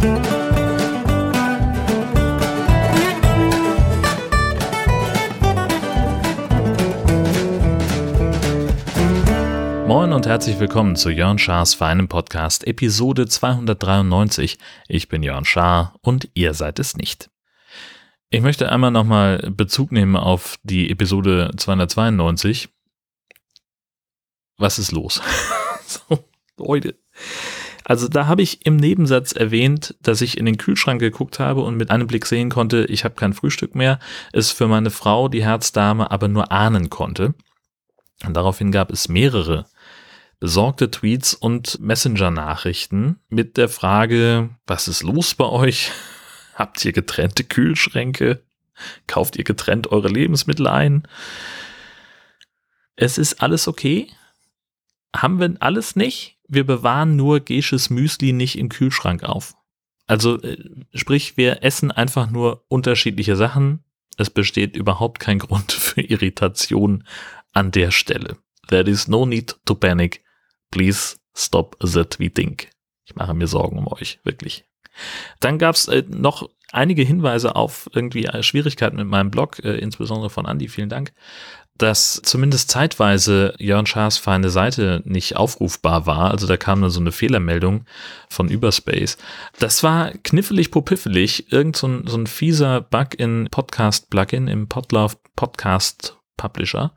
Moin und herzlich willkommen zu Jörn Schars Feinem Podcast, Episode 293. Ich bin Jörn Schaar und ihr seid es nicht. Ich möchte einmal nochmal Bezug nehmen auf die Episode 292. Was ist los? so, Leute. Also da habe ich im Nebensatz erwähnt, dass ich in den Kühlschrank geguckt habe und mit einem Blick sehen konnte, ich habe kein Frühstück mehr, es für meine Frau, die Herzdame, aber nur ahnen konnte. Und daraufhin gab es mehrere besorgte Tweets und Messenger-Nachrichten mit der Frage, was ist los bei euch? Habt ihr getrennte Kühlschränke? Kauft ihr getrennt eure Lebensmittel ein? Es ist alles okay. Haben wir alles nicht? Wir bewahren nur Gesches Müsli nicht im Kühlschrank auf. Also äh, sprich, wir essen einfach nur unterschiedliche Sachen. Es besteht überhaupt kein Grund für Irritation an der Stelle. There is no need to panic. Please stop the tweeting. Ich mache mir Sorgen um euch, wirklich. Dann gab es äh, noch einige Hinweise auf irgendwie Schwierigkeiten mit meinem Blog, äh, insbesondere von Andy, vielen Dank, dass zumindest zeitweise Jörn Schaas feine Seite nicht aufrufbar war. Also da kam dann so eine Fehlermeldung von Überspace. Das war knifflig popiffelig. Irgend so ein, so ein fieser Bug in Podcast-Plugin im Podlove Podcast Publisher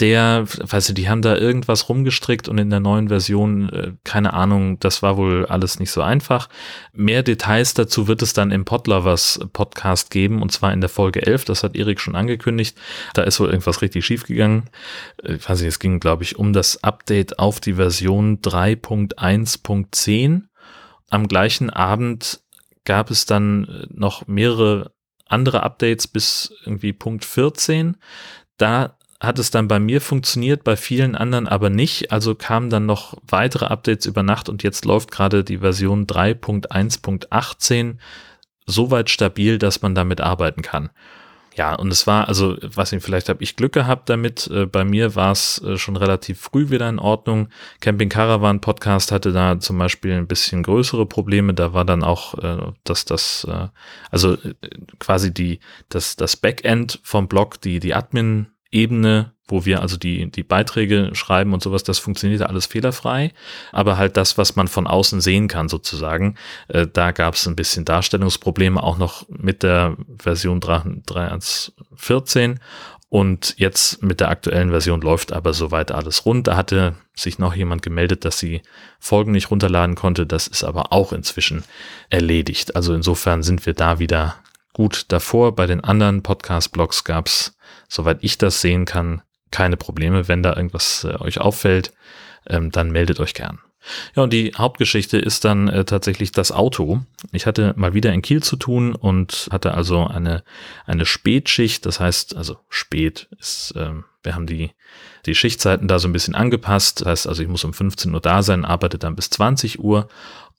der, weißt du, die haben da irgendwas rumgestrickt und in der neuen Version, äh, keine Ahnung, das war wohl alles nicht so einfach. Mehr Details dazu wird es dann im Podlovers Podcast geben und zwar in der Folge 11, das hat Erik schon angekündigt. Da ist wohl irgendwas richtig schief gegangen. Äh, ich weiß nicht, es ging, glaube ich, um das Update auf die Version 3.1.10. Am gleichen Abend gab es dann äh, noch mehrere andere Updates bis irgendwie Punkt 14. Da hat es dann bei mir funktioniert, bei vielen anderen aber nicht. Also kamen dann noch weitere Updates über Nacht und jetzt läuft gerade die Version 3.1.18 so weit stabil, dass man damit arbeiten kann. Ja, und es war, also, was ich, vielleicht habe ich Glück gehabt damit. Äh, bei mir war es äh, schon relativ früh wieder in Ordnung. Camping Caravan Podcast hatte da zum Beispiel ein bisschen größere Probleme. Da war dann auch, äh, dass das, also quasi die, das, das Backend vom Blog, die, die Admin Ebene, wo wir also die, die Beiträge schreiben und sowas, das funktioniert alles fehlerfrei. Aber halt das, was man von außen sehen kann, sozusagen, äh, da gab es ein bisschen Darstellungsprobleme, auch noch mit der Version 3.1.14. Und jetzt mit der aktuellen Version läuft aber soweit alles rund. Da hatte sich noch jemand gemeldet, dass sie Folgen nicht runterladen konnte. Das ist aber auch inzwischen erledigt. Also insofern sind wir da wieder gut davor. Bei den anderen Podcast-Blogs gab es soweit ich das sehen kann, keine Probleme. Wenn da irgendwas äh, euch auffällt, ähm, dann meldet euch gern. Ja, und die Hauptgeschichte ist dann äh, tatsächlich das Auto. Ich hatte mal wieder in Kiel zu tun und hatte also eine, eine Spätschicht. Das heißt, also spät ist, äh, wir haben die, die Schichtzeiten da so ein bisschen angepasst. Das heißt, also ich muss um 15 Uhr da sein, arbeite dann bis 20 Uhr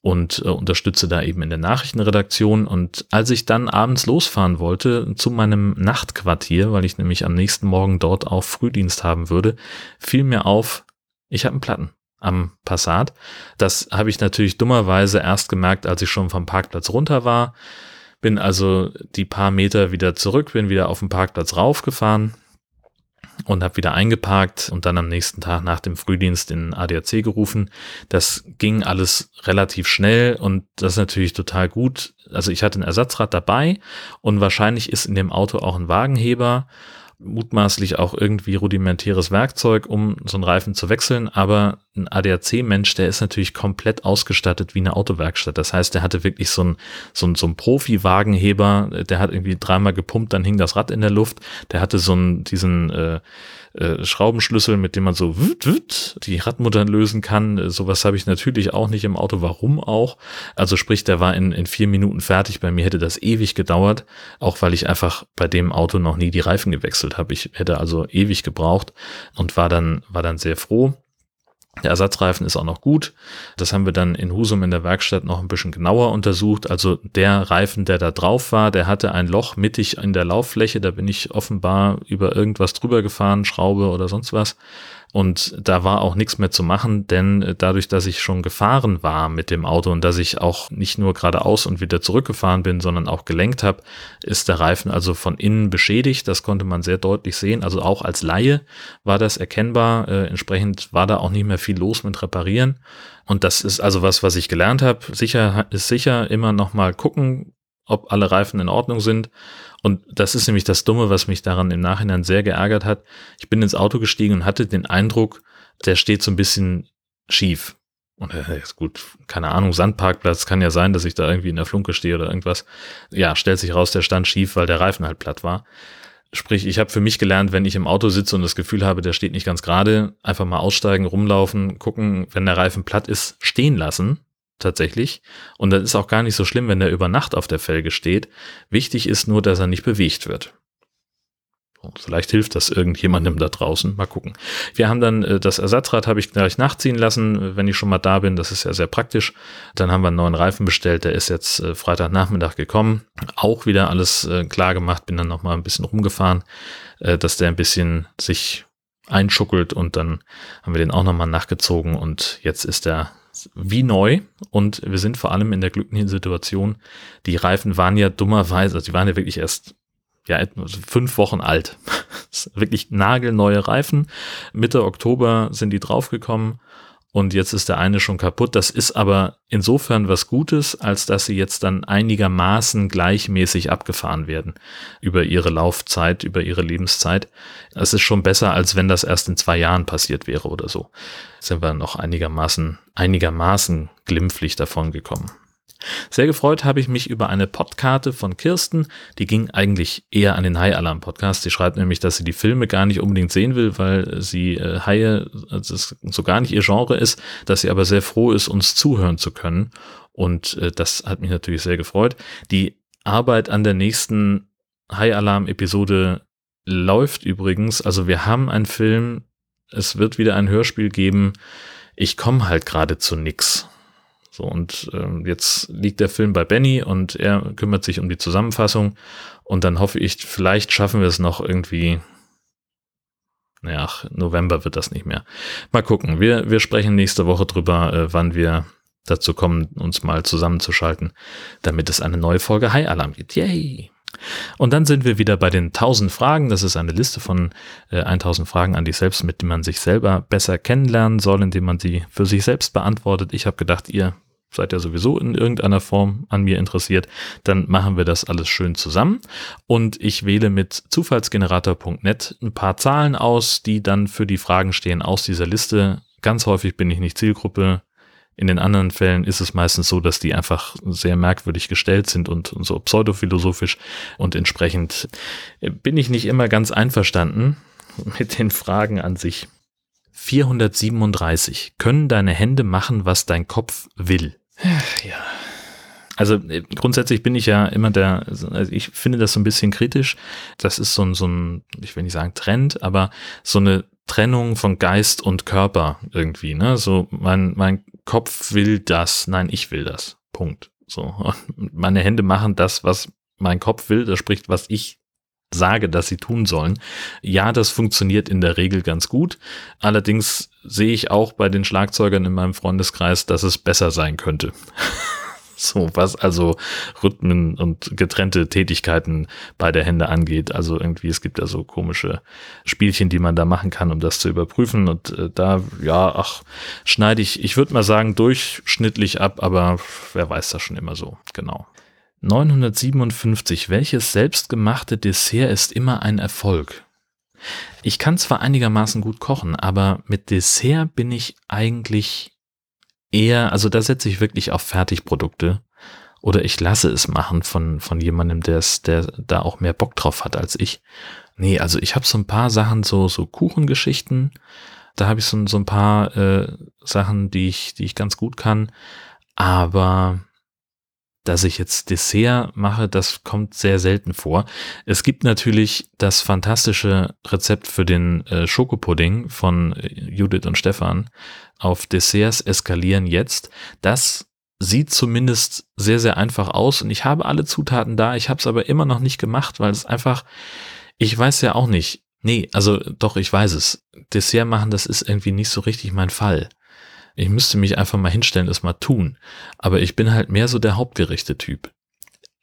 und äh, unterstütze da eben in der Nachrichtenredaktion. Und als ich dann abends losfahren wollte zu meinem Nachtquartier, weil ich nämlich am nächsten Morgen dort auch Frühdienst haben würde, fiel mir auf, ich habe einen Platten am Passat. Das habe ich natürlich dummerweise erst gemerkt, als ich schon vom Parkplatz runter war. Bin also die paar Meter wieder zurück, bin wieder auf den Parkplatz raufgefahren, und habe wieder eingeparkt und dann am nächsten Tag nach dem Frühdienst in ADAC gerufen. Das ging alles relativ schnell und das ist natürlich total gut. Also ich hatte ein Ersatzrad dabei und wahrscheinlich ist in dem Auto auch ein Wagenheber mutmaßlich auch irgendwie rudimentäres Werkzeug, um so einen Reifen zu wechseln, aber ein ADAC-Mensch, der ist natürlich komplett ausgestattet wie eine Autowerkstatt. Das heißt, der hatte wirklich so ein so ein, so ein Profi-Wagenheber, der hat irgendwie dreimal gepumpt, dann hing das Rad in der Luft, der hatte so einen, diesen äh, äh, Schraubenschlüssel, mit dem man so wüt, wüt, die Radmuttern lösen kann. Äh, sowas habe ich natürlich auch nicht im Auto. Warum auch? Also sprich, der war in, in vier Minuten fertig. Bei mir hätte das ewig gedauert, auch weil ich einfach bei dem Auto noch nie die Reifen gewechselt habe. Ich hätte also ewig gebraucht und war dann, war dann sehr froh. Der Ersatzreifen ist auch noch gut. Das haben wir dann in Husum in der Werkstatt noch ein bisschen genauer untersucht. Also der Reifen, der da drauf war, der hatte ein Loch mittig in der Lauffläche. Da bin ich offenbar über irgendwas drüber gefahren, Schraube oder sonst was. Und da war auch nichts mehr zu machen, denn äh, dadurch, dass ich schon gefahren war mit dem Auto und dass ich auch nicht nur geradeaus und wieder zurückgefahren bin, sondern auch gelenkt habe, ist der Reifen also von innen beschädigt. Das konnte man sehr deutlich sehen. Also auch als Laie war das erkennbar. Äh, entsprechend war da auch nicht mehr viel los mit Reparieren. Und das ist also was, was ich gelernt habe. Sicher ist sicher immer noch mal gucken, ob alle Reifen in Ordnung sind. Und das ist nämlich das Dumme, was mich daran im Nachhinein sehr geärgert hat. Ich bin ins Auto gestiegen und hatte den Eindruck, der steht so ein bisschen schief. Und äh, ist gut, keine Ahnung, Sandparkplatz kann ja sein, dass ich da irgendwie in der Flunke stehe oder irgendwas. Ja, stellt sich raus, der stand schief, weil der Reifen halt platt war. Sprich, ich habe für mich gelernt, wenn ich im Auto sitze und das Gefühl habe, der steht nicht ganz gerade, einfach mal aussteigen, rumlaufen, gucken, wenn der Reifen platt ist, stehen lassen tatsächlich. Und das ist auch gar nicht so schlimm, wenn der über Nacht auf der Felge steht. Wichtig ist nur, dass er nicht bewegt wird. Vielleicht hilft das irgendjemandem da draußen. Mal gucken. Wir haben dann äh, das Ersatzrad habe ich gleich nachziehen lassen, wenn ich schon mal da bin. Das ist ja sehr praktisch. Dann haben wir einen neuen Reifen bestellt. Der ist jetzt äh, Freitagnachmittag gekommen. Auch wieder alles äh, klar gemacht. Bin dann noch mal ein bisschen rumgefahren, dass der ein bisschen sich einschuckelt und dann haben wir den auch noch mal nachgezogen und jetzt ist er wie neu und wir sind vor allem in der glücklichen Situation, die Reifen waren ja dummerweise, also die waren ja wirklich erst ja, fünf Wochen alt. wirklich nagelneue Reifen. Mitte Oktober sind die draufgekommen und jetzt ist der eine schon kaputt. Das ist aber insofern was Gutes, als dass sie jetzt dann einigermaßen gleichmäßig abgefahren werden über ihre Laufzeit, über ihre Lebenszeit. Es ist schon besser, als wenn das erst in zwei Jahren passiert wäre oder so. Sind wir noch einigermaßen, einigermaßen glimpflich davon gekommen. Sehr gefreut habe ich mich über eine Podkarte von Kirsten. Die ging eigentlich eher an den High Alarm Podcast. Sie schreibt nämlich, dass sie die Filme gar nicht unbedingt sehen will, weil sie äh, Haie also so gar nicht ihr Genre ist, dass sie aber sehr froh ist, uns zuhören zu können. Und äh, das hat mich natürlich sehr gefreut. Die Arbeit an der nächsten High Alarm Episode läuft übrigens. Also wir haben einen Film. Es wird wieder ein Hörspiel geben. Ich komme halt gerade zu nix. So, und ähm, jetzt liegt der Film bei Benny und er kümmert sich um die Zusammenfassung. Und dann hoffe ich, vielleicht schaffen wir es noch irgendwie. Naja, November wird das nicht mehr. Mal gucken. Wir, wir sprechen nächste Woche drüber, äh, wann wir dazu kommen, uns mal zusammenzuschalten, damit es eine neue Folge High Alarm gibt. Yay! Und dann sind wir wieder bei den 1000 Fragen. Das ist eine Liste von äh, 1000 Fragen an dich selbst, mit denen man sich selber besser kennenlernen soll, indem man sie für sich selbst beantwortet. Ich habe gedacht, ihr seid ja sowieso in irgendeiner Form an mir interessiert, dann machen wir das alles schön zusammen. Und ich wähle mit zufallsgenerator.net ein paar Zahlen aus, die dann für die Fragen stehen aus dieser Liste. Ganz häufig bin ich nicht Zielgruppe. In den anderen Fällen ist es meistens so, dass die einfach sehr merkwürdig gestellt sind und, und so pseudophilosophisch und entsprechend bin ich nicht immer ganz einverstanden mit den Fragen an sich. 437. Können deine Hände machen, was dein Kopf will? Ja. Also äh, grundsätzlich bin ich ja immer der, also ich finde das so ein bisschen kritisch. Das ist so ein, so ein, ich will nicht sagen Trend, aber so eine Trennung von Geist und Körper irgendwie, ne? So, mein, mein Kopf will das, nein, ich will das. Punkt. So. Meine Hände machen das, was mein Kopf will, das spricht, was ich sage, dass sie tun sollen. Ja, das funktioniert in der Regel ganz gut. Allerdings sehe ich auch bei den Schlagzeugern in meinem Freundeskreis, dass es besser sein könnte. so, was also Rhythmen und getrennte Tätigkeiten bei der Hände angeht. Also irgendwie, es gibt ja so komische Spielchen, die man da machen kann, um das zu überprüfen. Und äh, da, ja, ach, schneide ich, ich würde mal sagen, durchschnittlich ab, aber wer weiß das schon immer so, genau. 957. Welches selbstgemachte Dessert ist immer ein Erfolg? Ich kann zwar einigermaßen gut kochen, aber mit Dessert bin ich eigentlich eher, also da setze ich wirklich auf Fertigprodukte. Oder ich lasse es machen von, von jemandem, der es, der da auch mehr Bock drauf hat als ich. Nee, also ich habe so ein paar Sachen, so, so Kuchengeschichten, da habe ich so, so ein paar äh, Sachen, die ich, die ich ganz gut kann, aber dass ich jetzt Dessert mache, das kommt sehr selten vor. Es gibt natürlich das fantastische Rezept für den äh, Schokopudding von äh, Judith und Stefan auf Desserts eskalieren jetzt. Das sieht zumindest sehr, sehr einfach aus und ich habe alle Zutaten da. Ich habe es aber immer noch nicht gemacht, weil es einfach, ich weiß ja auch nicht, Nee, also doch, ich weiß es. Dessert machen, das ist irgendwie nicht so richtig mein Fall. Ich müsste mich einfach mal hinstellen, das mal tun. Aber ich bin halt mehr so der Hauptgerichte-Typ.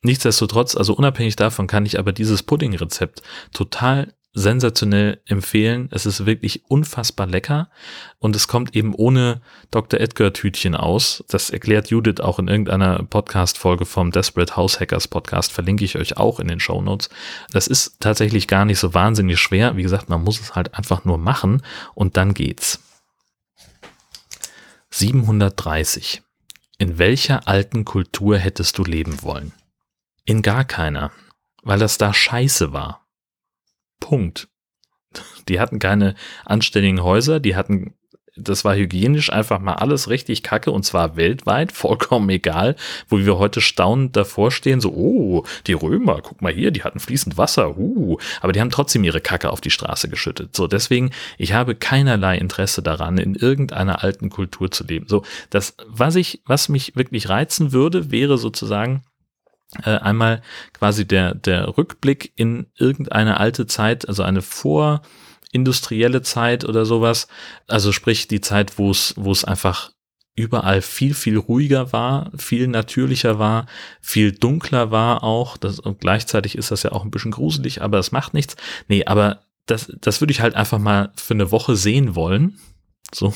Nichtsdestotrotz, also unabhängig davon kann ich aber dieses Pudding-Rezept total sensationell empfehlen. Es ist wirklich unfassbar lecker und es kommt eben ohne Dr. Edgar Tütchen aus. Das erklärt Judith auch in irgendeiner Podcast-Folge vom Desperate House Hackers Podcast. Verlinke ich euch auch in den Show Notes. Das ist tatsächlich gar nicht so wahnsinnig schwer. Wie gesagt, man muss es halt einfach nur machen und dann geht's. 730. In welcher alten Kultur hättest du leben wollen? In gar keiner, weil das da scheiße war. Punkt. Die hatten keine anständigen Häuser, die hatten, das war hygienisch einfach mal alles richtig kacke und zwar weltweit, vollkommen egal, wo wir heute staunend davor stehen, so, oh, die Römer, guck mal hier, die hatten fließend Wasser, uh, aber die haben trotzdem ihre Kacke auf die Straße geschüttet. So, deswegen, ich habe keinerlei Interesse daran, in irgendeiner alten Kultur zu leben. So, das, was ich, was mich wirklich reizen würde, wäre sozusagen, äh, einmal quasi der, der Rückblick in irgendeine alte Zeit, also eine vorindustrielle Zeit oder sowas. Also sprich die Zeit, wo es, wo es einfach überall viel, viel ruhiger war, viel natürlicher war, viel dunkler war auch. Das, und gleichzeitig ist das ja auch ein bisschen gruselig, aber es macht nichts. Nee, aber das, das würde ich halt einfach mal für eine Woche sehen wollen. So,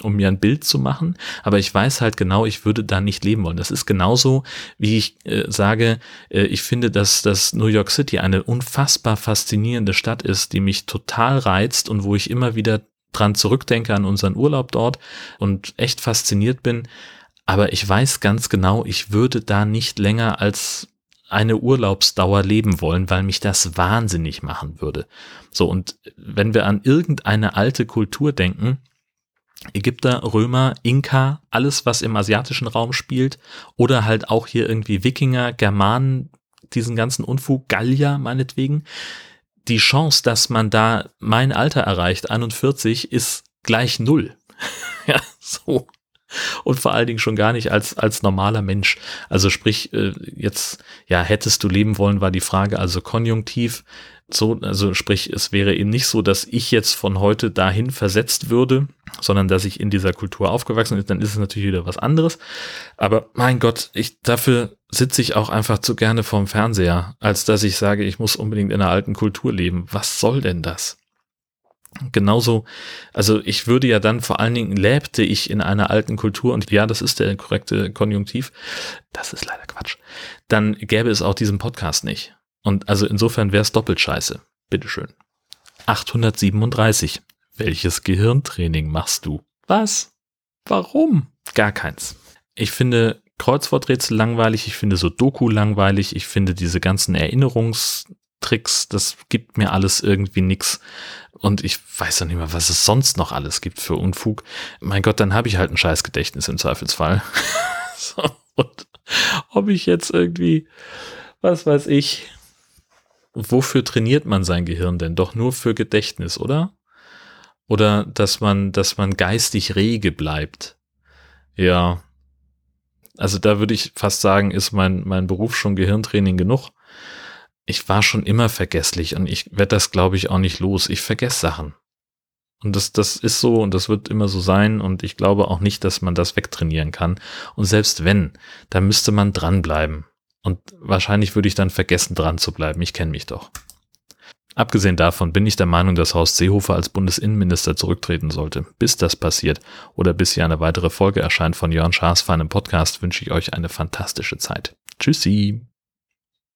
um mir ein Bild zu machen, aber ich weiß halt genau, ich würde da nicht leben wollen. Das ist genauso, wie ich äh, sage, äh, ich finde, dass, dass New York City eine unfassbar faszinierende Stadt ist, die mich total reizt und wo ich immer wieder dran zurückdenke an unseren Urlaub dort und echt fasziniert bin. Aber ich weiß ganz genau, ich würde da nicht länger als eine Urlaubsdauer leben wollen, weil mich das wahnsinnig machen würde. So, und wenn wir an irgendeine alte Kultur denken, Ägypter, Römer, Inka, alles, was im asiatischen Raum spielt, oder halt auch hier irgendwie Wikinger, Germanen, diesen ganzen Unfug, Gallier meinetwegen. Die Chance, dass man da mein Alter erreicht, 41, ist gleich null. ja, so. Und vor allen Dingen schon gar nicht als, als normaler Mensch. Also sprich, äh, jetzt, ja, hättest du leben wollen, war die Frage, also konjunktiv, so, also sprich, es wäre eben nicht so, dass ich jetzt von heute dahin versetzt würde, sondern dass ich in dieser Kultur aufgewachsen bin, dann ist es natürlich wieder was anderes. Aber mein Gott, ich, dafür sitze ich auch einfach zu gerne vorm Fernseher, als dass ich sage, ich muss unbedingt in einer alten Kultur leben. Was soll denn das? Genauso, also ich würde ja dann vor allen Dingen lebte ich in einer alten Kultur und ja, das ist der korrekte Konjunktiv. Das ist leider Quatsch. Dann gäbe es auch diesen Podcast nicht. Und also insofern wäre es doppelt scheiße. Bitteschön. 837. Welches Gehirntraining machst du? Was? Warum? Gar keins. Ich finde Kreuzworträtsel langweilig, ich finde so Doku langweilig, ich finde diese ganzen Erinnerungstricks, das gibt mir alles irgendwie nix. Und ich weiß noch nicht mal, was es sonst noch alles gibt für Unfug. Mein Gott, dann habe ich halt ein scheiß Gedächtnis im Zweifelsfall. und ob ich jetzt irgendwie, was weiß ich, wofür trainiert man sein Gehirn denn? Doch nur für Gedächtnis, oder? Oder dass man, dass man geistig rege bleibt. Ja. Also da würde ich fast sagen, ist mein, mein Beruf schon Gehirntraining genug. Ich war schon immer vergesslich und ich werde das, glaube ich, auch nicht los. Ich vergesse Sachen. Und das, das ist so und das wird immer so sein und ich glaube auch nicht, dass man das wegtrainieren kann. Und selbst wenn, da müsste man dranbleiben. Und wahrscheinlich würde ich dann vergessen, dran zu bleiben. Ich kenne mich doch. Abgesehen davon bin ich der Meinung, dass Horst Seehofer als Bundesinnenminister zurücktreten sollte. Bis das passiert oder bis hier eine weitere Folge erscheint von Jörn Schaas für einen Podcast, wünsche ich euch eine fantastische Zeit. Tschüssi!